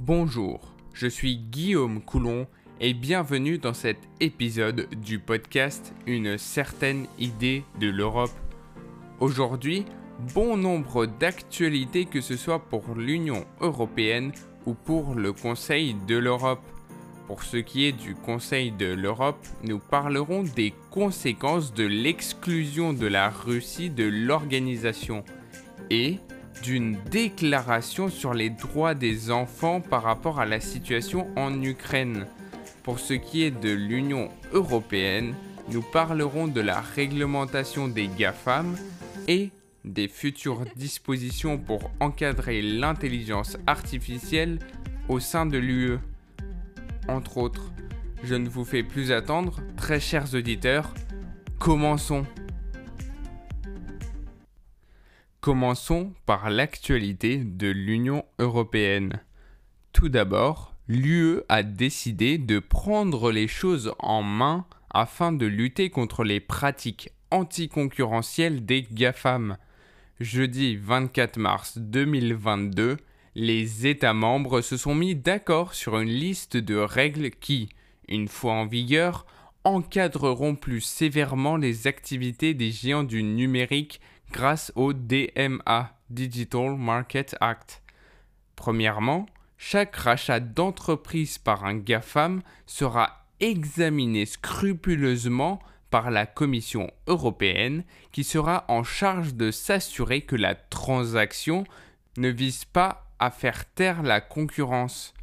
Bonjour, je suis Guillaume Coulon et bienvenue dans cet épisode du podcast Une certaine idée de l'Europe. Aujourd'hui, bon nombre d'actualités que ce soit pour l'Union européenne ou pour le Conseil de l'Europe. Pour ce qui est du Conseil de l'Europe, nous parlerons des conséquences de l'exclusion de la Russie de l'organisation et d'une déclaration sur les droits des enfants par rapport à la situation en Ukraine. Pour ce qui est de l'Union européenne, nous parlerons de la réglementation des GAFAM et des futures dispositions pour encadrer l'intelligence artificielle au sein de l'UE. Entre autres, je ne vous fais plus attendre, très chers auditeurs, commençons. Commençons par l'actualité de l'Union européenne. Tout d'abord, l'UE a décidé de prendre les choses en main afin de lutter contre les pratiques anticoncurrentielles des GAFAM. Jeudi 24 mars 2022, les États membres se sont mis d'accord sur une liste de règles qui, une fois en vigueur, encadreront plus sévèrement les activités des géants du numérique grâce au DMA, Digital Market Act. Premièrement, chaque rachat d'entreprise par un GAFAM sera examiné scrupuleusement par la Commission européenne qui sera en charge de s'assurer que la transaction ne vise pas à faire taire la concurrence.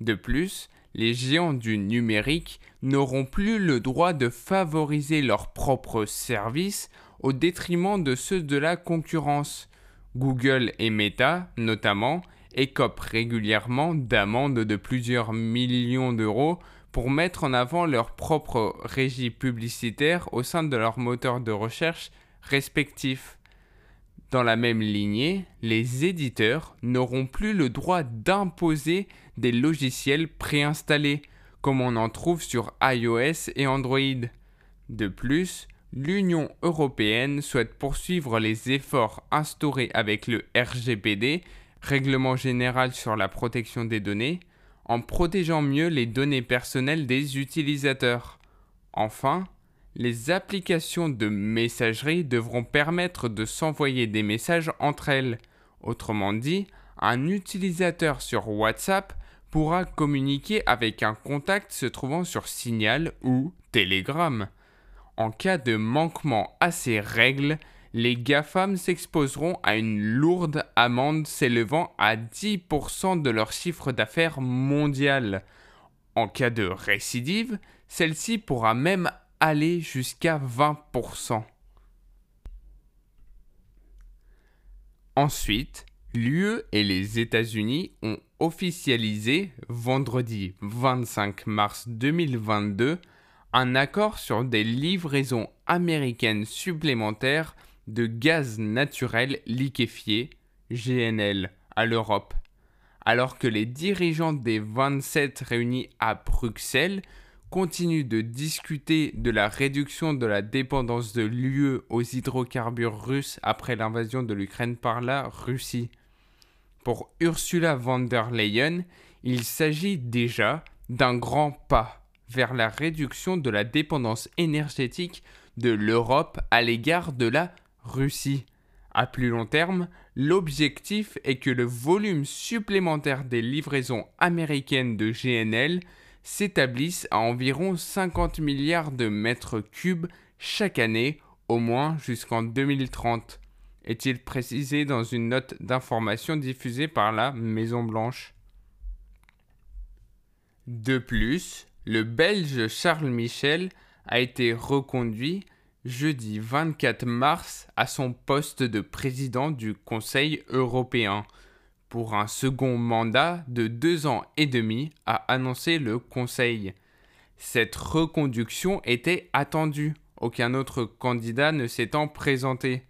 De plus, les géants du numérique n'auront plus le droit de favoriser leurs propres services au détriment de ceux de la concurrence. Google et Meta, notamment, écopent régulièrement d'amendes de plusieurs millions d'euros pour mettre en avant leur propre régie publicitaire au sein de leurs moteurs de recherche respectifs. Dans la même lignée, les éditeurs n'auront plus le droit d'imposer des logiciels préinstallés, comme on en trouve sur iOS et Android. De plus, l'Union européenne souhaite poursuivre les efforts instaurés avec le RGPD, Règlement général sur la protection des données, en protégeant mieux les données personnelles des utilisateurs. Enfin, les applications de messagerie devront permettre de s'envoyer des messages entre elles. Autrement dit, un utilisateur sur WhatsApp pourra communiquer avec un contact se trouvant sur Signal ou Telegram. En cas de manquement à ces règles, les GAFAM s'exposeront à une lourde amende s'élevant à 10% de leur chiffre d'affaires mondial. En cas de récidive, celle-ci pourra même aller jusqu'à 20%. Ensuite, l'UE et les États-Unis ont officialisé vendredi 25 mars 2022 un accord sur des livraisons américaines supplémentaires de gaz naturel liquéfié, GNL, à l'Europe, alors que les dirigeants des 27 réunis à Bruxelles continuent de discuter de la réduction de la dépendance de l'UE aux hydrocarbures russes après l'invasion de l'Ukraine par la Russie. Pour Ursula von der Leyen, il s'agit déjà d'un grand pas vers la réduction de la dépendance énergétique de l'Europe à l'égard de la Russie. À plus long terme, l'objectif est que le volume supplémentaire des livraisons américaines de GNL s'établisse à environ 50 milliards de mètres cubes chaque année, au moins jusqu'en 2030, est-il précisé dans une note d'information diffusée par la Maison Blanche. De plus, le Belge Charles Michel a été reconduit jeudi 24 mars à son poste de président du Conseil européen pour un second mandat de deux ans et demi, a annoncé le Conseil. Cette reconduction était attendue, aucun autre candidat ne s'étant présenté.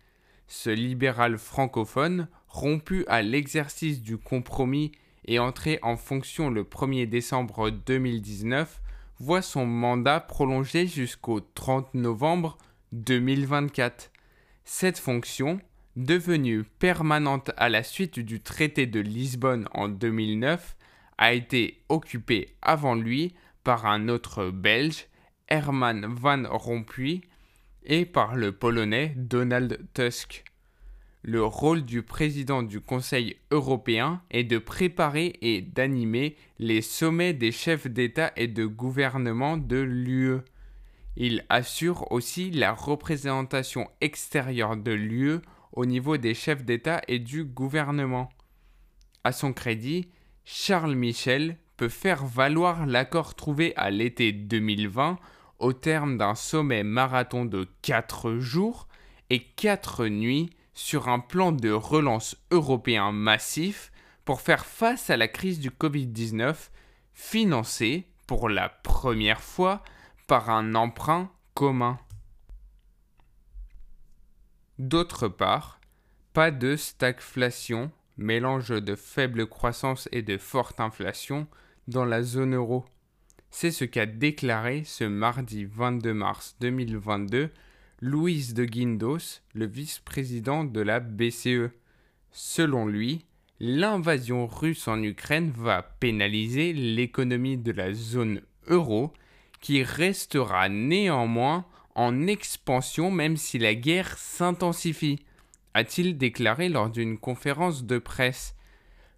Ce libéral francophone, rompu à l'exercice du compromis et entré en fonction le 1er décembre 2019, voit son mandat prolongé jusqu'au 30 novembre 2024. Cette fonction, devenue permanente à la suite du traité de Lisbonne en 2009, a été occupé avant lui par un autre Belge, Herman Van Rompuy, et par le Polonais Donald Tusk. Le rôle du président du Conseil européen est de préparer et d'animer les sommets des chefs d'État et de gouvernement de l'UE. Il assure aussi la représentation extérieure de l'UE au niveau des chefs d'État et du gouvernement. À son crédit, Charles Michel peut faire valoir l'accord trouvé à l'été 2020 au terme d'un sommet marathon de 4 jours et 4 nuits sur un plan de relance européen massif pour faire face à la crise du Covid-19 financé pour la première fois par un emprunt commun. D'autre part, pas de stagflation, mélange de faible croissance et de forte inflation dans la zone euro. C'est ce qu'a déclaré ce mardi 22 mars 2022 Louise de Guindos, le vice-président de la BCE. Selon lui, l'invasion russe en Ukraine va pénaliser l'économie de la zone euro qui restera néanmoins en expansion même si la guerre s'intensifie, a-t-il déclaré lors d'une conférence de presse.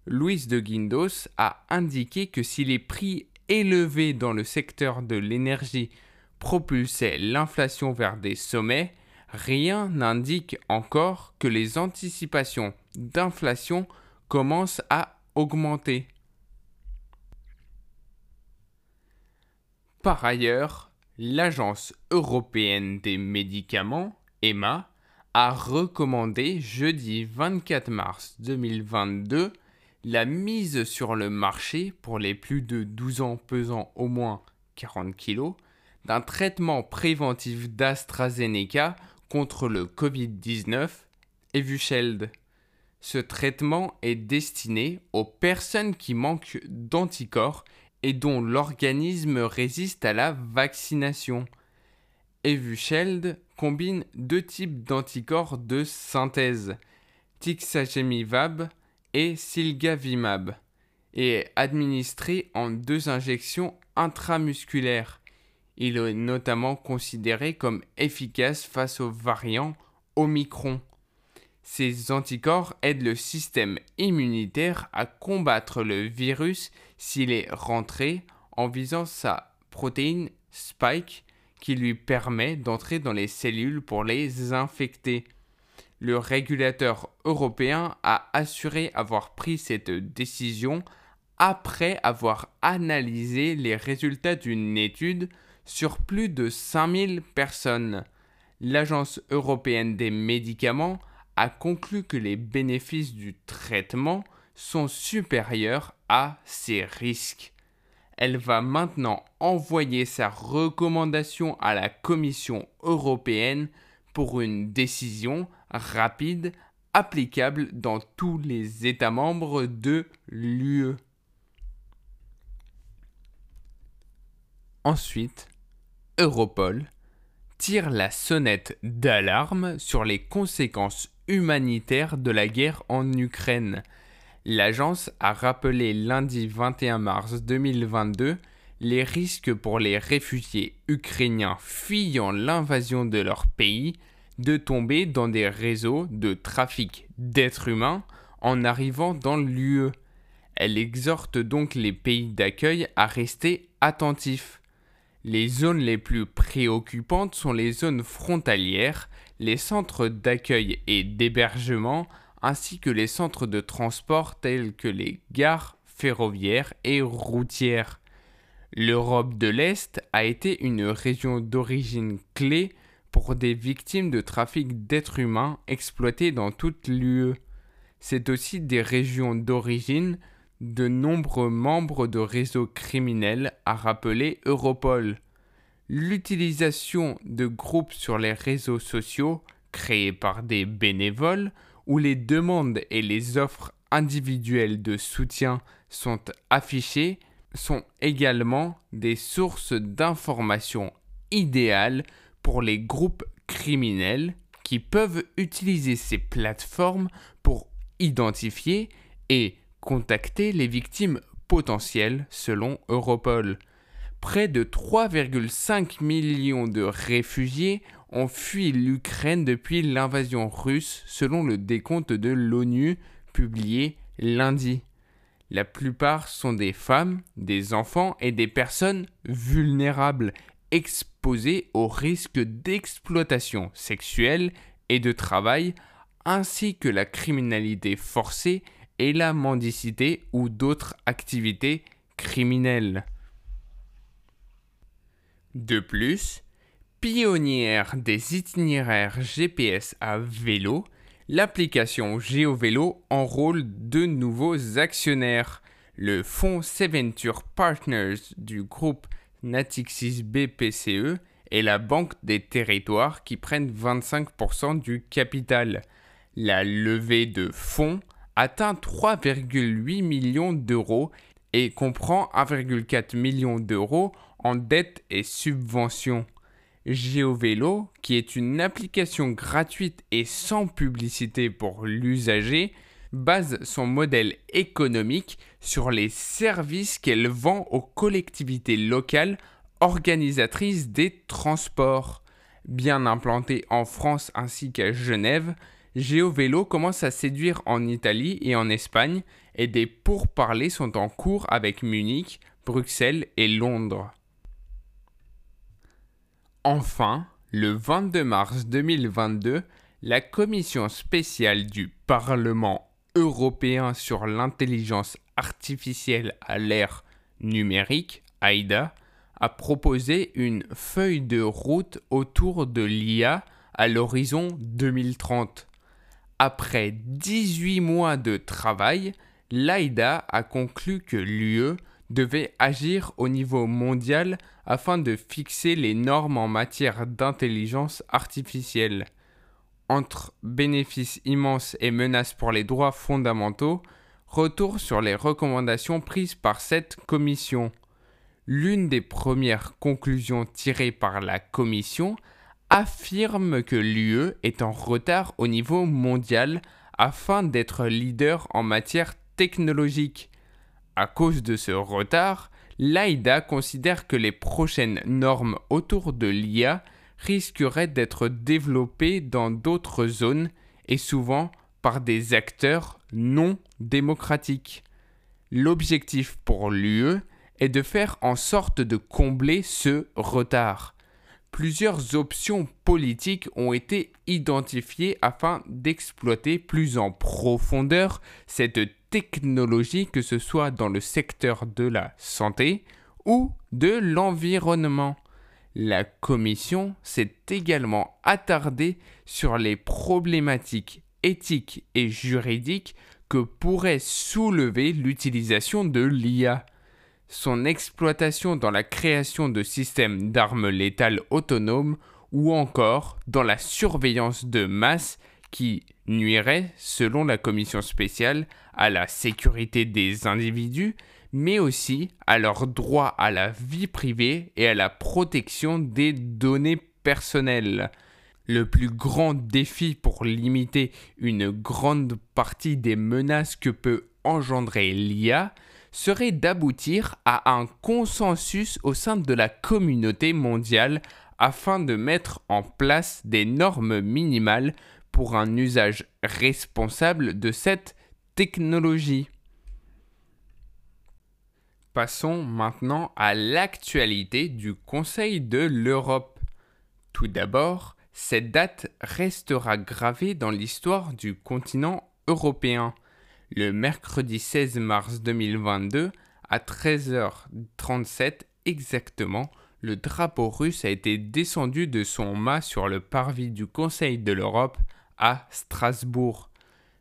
Louise de Guindos a indiqué que si les prix élevés dans le secteur de l'énergie propulsaient l'inflation vers des sommets, rien n'indique encore que les anticipations d'inflation commencent à augmenter. Par ailleurs, l'Agence européenne des médicaments, EMA, a recommandé jeudi 24 mars 2022 la mise sur le marché pour les plus de 12 ans pesant au moins 40 kg d'un traitement préventif d'AstraZeneca contre le Covid-19, Evusheld. Ce traitement est destiné aux personnes qui manquent d'anticorps et dont l'organisme résiste à la vaccination. Evusheld combine deux types d'anticorps de synthèse, Tixagevimab et Silgavimab, et est administré en deux injections intramusculaires. Il est notamment considéré comme efficace face aux variants Omicron. Ces anticorps aident le système immunitaire à combattre le virus s'il est rentré en visant sa protéine spike qui lui permet d'entrer dans les cellules pour les infecter. Le régulateur européen a assuré avoir pris cette décision après avoir analysé les résultats d'une étude sur plus de 5000 personnes. L'Agence européenne des médicaments a conclu que les bénéfices du traitement sont supérieurs à ses risques. Elle va maintenant envoyer sa recommandation à la Commission européenne pour une décision rapide applicable dans tous les États membres de l'UE. Ensuite, Europol tire la sonnette d'alarme sur les conséquences humanitaire de la guerre en Ukraine. L'agence a rappelé lundi 21 mars 2022 les risques pour les réfugiés ukrainiens fuyant l'invasion de leur pays de tomber dans des réseaux de trafic d'êtres humains en arrivant dans l'UE. Elle exhorte donc les pays d'accueil à rester attentifs. Les zones les plus préoccupantes sont les zones frontalières, les centres d'accueil et d'hébergement, ainsi que les centres de transport tels que les gares ferroviaires et routières. L'Europe de l'Est a été une région d'origine clé pour des victimes de trafic d'êtres humains exploités dans toute l'UE. C'est aussi des régions d'origine de nombreux membres de réseaux criminels, a rappelé Europol. L'utilisation de groupes sur les réseaux sociaux, créés par des bénévoles, où les demandes et les offres individuelles de soutien sont affichées, sont également des sources d'informations idéales pour les groupes criminels qui peuvent utiliser ces plateformes pour identifier et contacter les victimes potentiel selon Europol. Près de 3,5 millions de réfugiés ont fui l'Ukraine depuis l'invasion russe selon le décompte de l'ONU publié lundi. La plupart sont des femmes, des enfants et des personnes vulnérables exposées au risque d'exploitation sexuelle et de travail, ainsi que la criminalité forcée la mendicité ou d'autres activités criminelles. De plus, pionnière des itinéraires GPS à vélo, l'application GeoVélo enrôle de nouveaux actionnaires. Le fonds Seventure Partners du groupe Natixis BPCE et la Banque des Territoires qui prennent 25% du capital. La levée de fonds atteint 3,8 millions d'euros et comprend 1,4 million d'euros en dettes et subventions. GeoVélo, qui est une application gratuite et sans publicité pour l'usager, base son modèle économique sur les services qu'elle vend aux collectivités locales organisatrices des transports. Bien implanté en France ainsi qu'à Genève, GeoVélo commence à séduire en Italie et en Espagne et des pourparlers sont en cours avec Munich, Bruxelles et Londres. Enfin, le 22 mars 2022, la Commission spéciale du Parlement européen sur l'intelligence artificielle à l'ère numérique, AIDA, a proposé une feuille de route autour de l'IA à l'horizon 2030. Après 18 mois de travail, l'AIDA a conclu que l'UE devait agir au niveau mondial afin de fixer les normes en matière d'intelligence artificielle. Entre bénéfices immenses et menaces pour les droits fondamentaux, retour sur les recommandations prises par cette commission. L'une des premières conclusions tirées par la commission affirme que l'UE est en retard au niveau mondial afin d'être leader en matière technologique. À cause de ce retard, l'AIDA considère que les prochaines normes autour de l'IA risqueraient d'être développées dans d'autres zones et souvent par des acteurs non démocratiques. L'objectif pour l'UE est de faire en sorte de combler ce retard. Plusieurs options politiques ont été identifiées afin d'exploiter plus en profondeur cette technologie, que ce soit dans le secteur de la santé ou de l'environnement. La Commission s'est également attardée sur les problématiques éthiques et juridiques que pourrait soulever l'utilisation de l'IA. Son exploitation dans la création de systèmes d'armes létales autonomes ou encore dans la surveillance de masse qui nuirait, selon la commission spéciale, à la sécurité des individus, mais aussi à leur droit à la vie privée et à la protection des données personnelles. Le plus grand défi pour limiter une grande partie des menaces que peut engendrer l'IA serait d'aboutir à un consensus au sein de la communauté mondiale afin de mettre en place des normes minimales pour un usage responsable de cette technologie. Passons maintenant à l'actualité du Conseil de l'Europe. Tout d'abord, cette date restera gravée dans l'histoire du continent européen. Le mercredi 16 mars 2022, à 13h37 exactement, le drapeau russe a été descendu de son mât sur le parvis du Conseil de l'Europe à Strasbourg.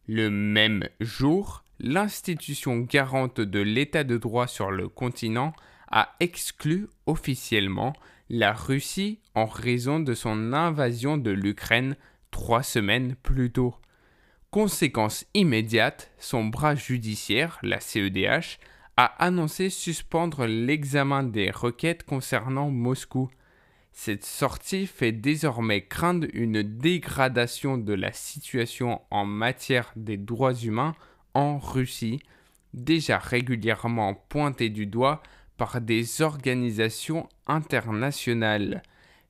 Le même jour, l'institution garante de l'état de droit sur le continent a exclu officiellement la Russie en raison de son invasion de l'Ukraine trois semaines plus tôt. Conséquence immédiate, son bras judiciaire, la CEDH, a annoncé suspendre l'examen des requêtes concernant Moscou. Cette sortie fait désormais craindre une dégradation de la situation en matière des droits humains en Russie, déjà régulièrement pointé du doigt par des organisations internationales.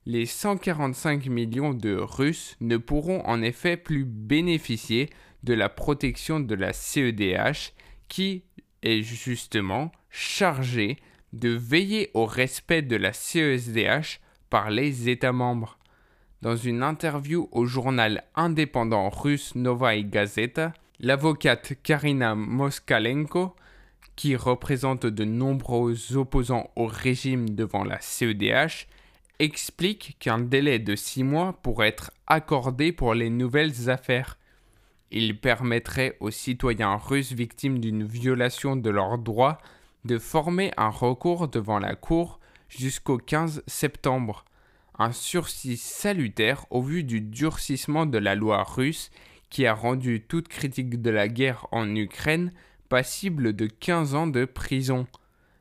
Les 145 millions de Russes ne pourront en effet plus bénéficier de la protection de la CEDH qui est justement chargée de veiller au respect de la CESDH par les États membres. Dans une interview au journal indépendant russe Novaya Gazeta, l'avocate Karina Moskalenko, qui représente de nombreux opposants au régime devant la CEDH, explique qu'un délai de six mois pourrait être accordé pour les nouvelles affaires. Il permettrait aux citoyens russes victimes d'une violation de leurs droits de former un recours devant la Cour jusqu'au 15 septembre. Un sursis salutaire au vu du durcissement de la loi russe qui a rendu toute critique de la guerre en Ukraine passible de 15 ans de prison.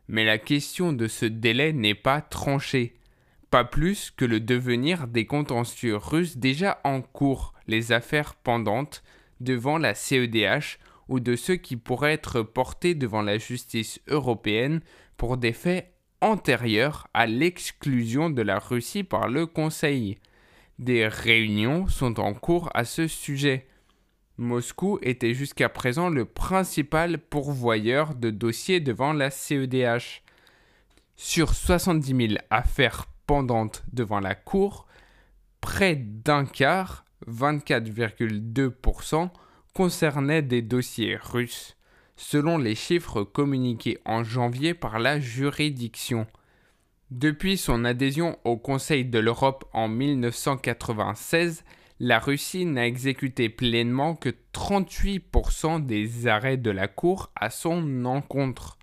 Mais la question de ce délai n'est pas tranchée. Pas plus que le devenir des contentieux russes déjà en cours, les affaires pendantes devant la CEDH ou de ceux qui pourraient être portés devant la justice européenne pour des faits antérieurs à l'exclusion de la Russie par le Conseil. Des réunions sont en cours à ce sujet. Moscou était jusqu'à présent le principal pourvoyeur de dossiers devant la CEDH. Sur 70 000 affaires devant la Cour, près d'un quart, 24,2%, concernaient des dossiers russes, selon les chiffres communiqués en janvier par la juridiction. Depuis son adhésion au Conseil de l'Europe en 1996, la Russie n'a exécuté pleinement que 38% des arrêts de la Cour à son encontre.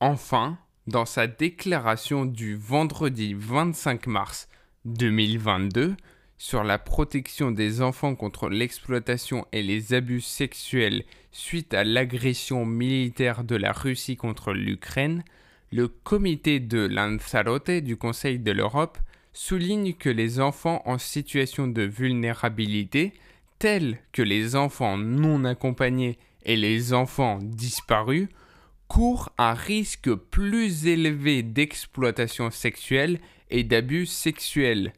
Enfin, dans sa déclaration du vendredi 25 mars 2022 sur la protection des enfants contre l'exploitation et les abus sexuels suite à l'agression militaire de la Russie contre l'Ukraine, le comité de Lanzarote du Conseil de l'Europe souligne que les enfants en situation de vulnérabilité, tels que les enfants non accompagnés et les enfants disparus, courent un risque plus élevé d'exploitation sexuelle et d'abus sexuels.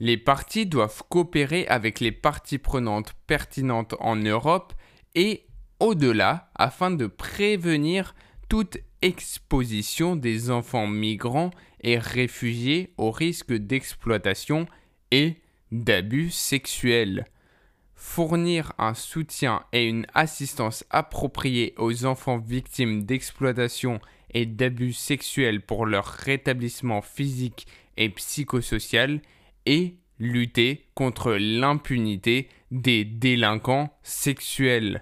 Les parties doivent coopérer avec les parties prenantes pertinentes en Europe et au-delà afin de prévenir toute exposition des enfants migrants et réfugiés au risque d'exploitation et d'abus sexuels. Fournir un soutien et une assistance appropriée aux enfants victimes d'exploitation et d'abus sexuels pour leur rétablissement physique et psychosocial et lutter contre l'impunité des délinquants sexuels.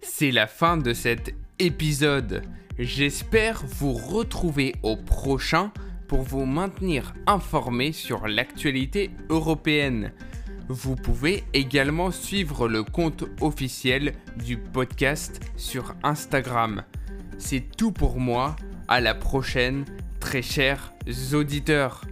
C'est la fin de cet épisode. J'espère vous retrouver au prochain pour vous maintenir informé sur l'actualité européenne. Vous pouvez également suivre le compte officiel du podcast sur Instagram. C'est tout pour moi. À la prochaine, très chers auditeurs.